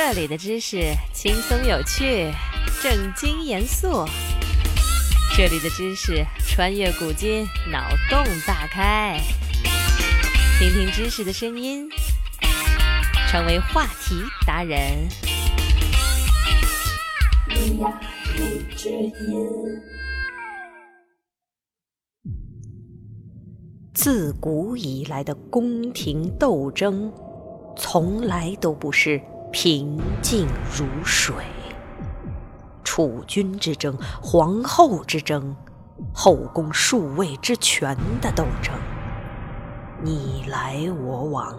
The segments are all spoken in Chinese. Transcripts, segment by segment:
这里的知识轻松有趣，正经严肃。这里的知识穿越古今，脑洞大开。听听知识的声音，成为话题达人。自古以来的宫廷斗争，从来都不是。平静如水，储君之争、皇后之争、后宫数位之权的斗争，你来我往，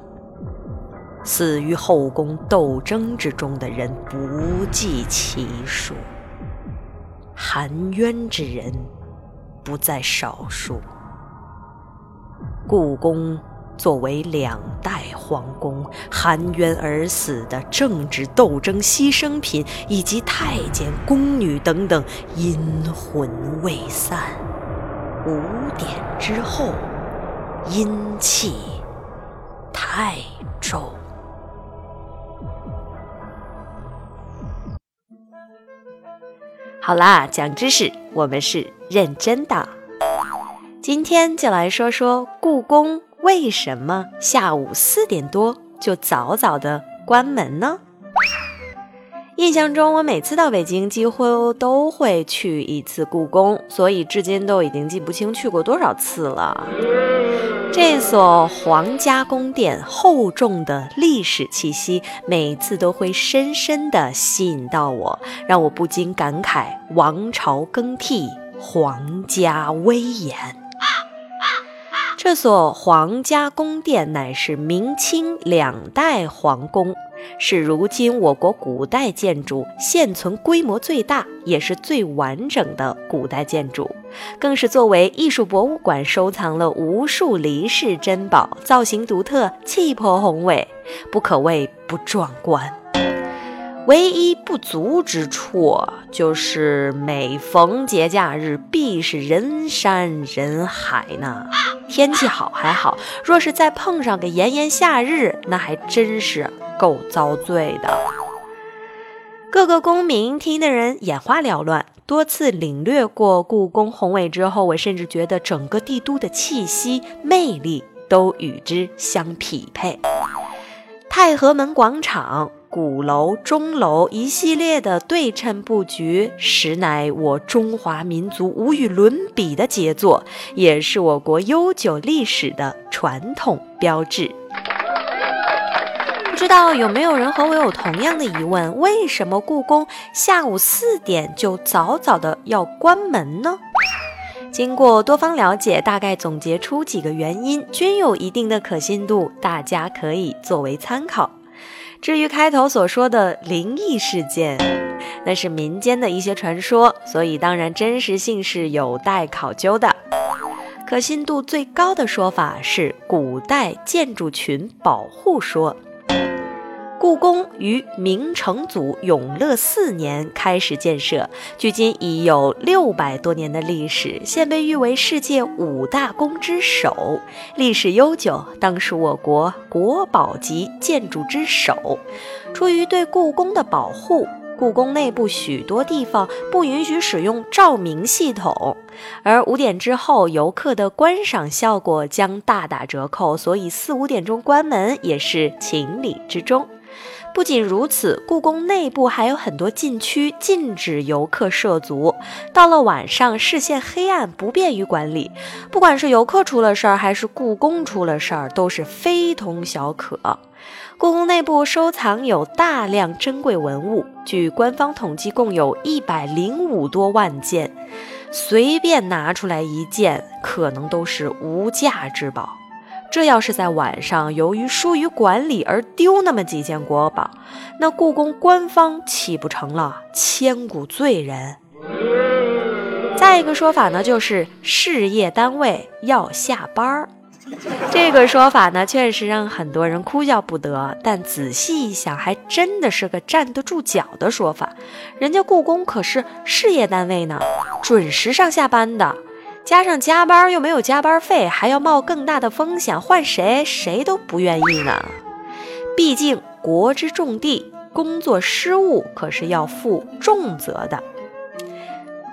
死于后宫斗争之中的人不计其数，含冤之人不在少数。故宫。作为两代皇宫含冤而死的政治斗争牺牲品，以及太监、宫女等等阴魂未散，五点之后阴气太重。好啦，讲知识，我们是认真的。今天就来说说故宫。为什么下午四点多就早早的关门呢？印象中，我每次到北京几乎都会去一次故宫，所以至今都已经记不清去过多少次了。这所皇家宫殿厚重的历史气息，每次都会深深地吸引到我，让我不禁感慨：王朝更替，皇家威严。这所皇家宫殿乃是明清两代皇宫，是如今我国古代建筑现存规模最大、也是最完整的古代建筑，更是作为艺术博物馆收藏了无数离世珍宝，造型独特，气魄宏伟，不可谓不壮观。唯一不足之处，就是每逢节假日，必是人山人海呢。天气好还好，若是再碰上个炎炎夏日，那还真是够遭罪的。各个宫名听的人眼花缭乱。多次领略过故宫宏伟之后，我甚至觉得整个帝都的气息、魅力都与之相匹配。太和门广场。鼓楼、钟楼一系列的对称布局，实乃我中华民族无与伦比的杰作，也是我国悠久历史的传统标志。不知道有没有人和我有同样的疑问？为什么故宫下午四点就早早的要关门呢？经过多方了解，大概总结出几个原因，均有一定的可信度，大家可以作为参考。至于开头所说的灵异事件，那是民间的一些传说，所以当然真实性是有待考究的。可信度最高的说法是古代建筑群保护说。故宫于明成祖永乐四年开始建设，距今已有六百多年的历史，现被誉为世界五大宫之首，历史悠久，当属我国国宝级建筑之首。出于对故宫的保护，故宫内部许多地方不允许使用照明系统，而五点之后游客的观赏效果将大打折扣，所以四五点钟关门也是情理之中。不仅如此，故宫内部还有很多禁区，禁止游客涉足。到了晚上，视线黑暗，不便于管理。不管是游客出了事儿，还是故宫出了事儿，都是非同小可。故宫内部收藏有大量珍贵文物，据官方统计，共有一百零五多万件，随便拿出来一件，可能都是无价之宝。这要是在晚上，由于疏于管理而丢那么几件国宝，那故宫官方岂不成了千古罪人？再一个说法呢，就是事业单位要下班儿。这个说法呢，确实让很多人哭笑不得。但仔细一想，还真的是个站得住脚的说法。人家故宫可是事业单位呢，准时上下班的。加上加班又没有加班费，还要冒更大的风险，换谁谁都不愿意呢。毕竟国之重地，工作失误可是要负重责的。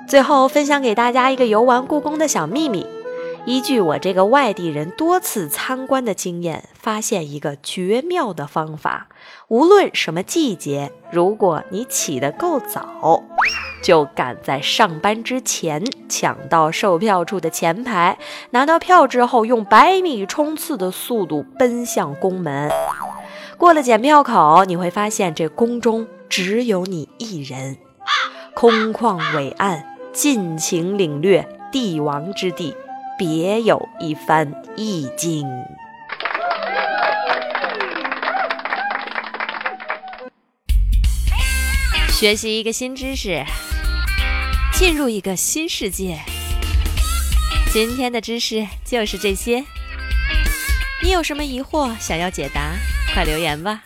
最后分享给大家一个游玩故宫的小秘密。依据我这个外地人多次参观的经验，发现一个绝妙的方法：无论什么季节，如果你起得够早，就赶在上班之前抢到售票处的前排，拿到票之后，用百米冲刺的速度奔向宫门。过了检票口，你会发现这宫中只有你一人，空旷伟岸，尽情领略帝王之地。别有一番意境。学习一个新知识，进入一个新世界。今天的知识就是这些。你有什么疑惑想要解答，快留言吧。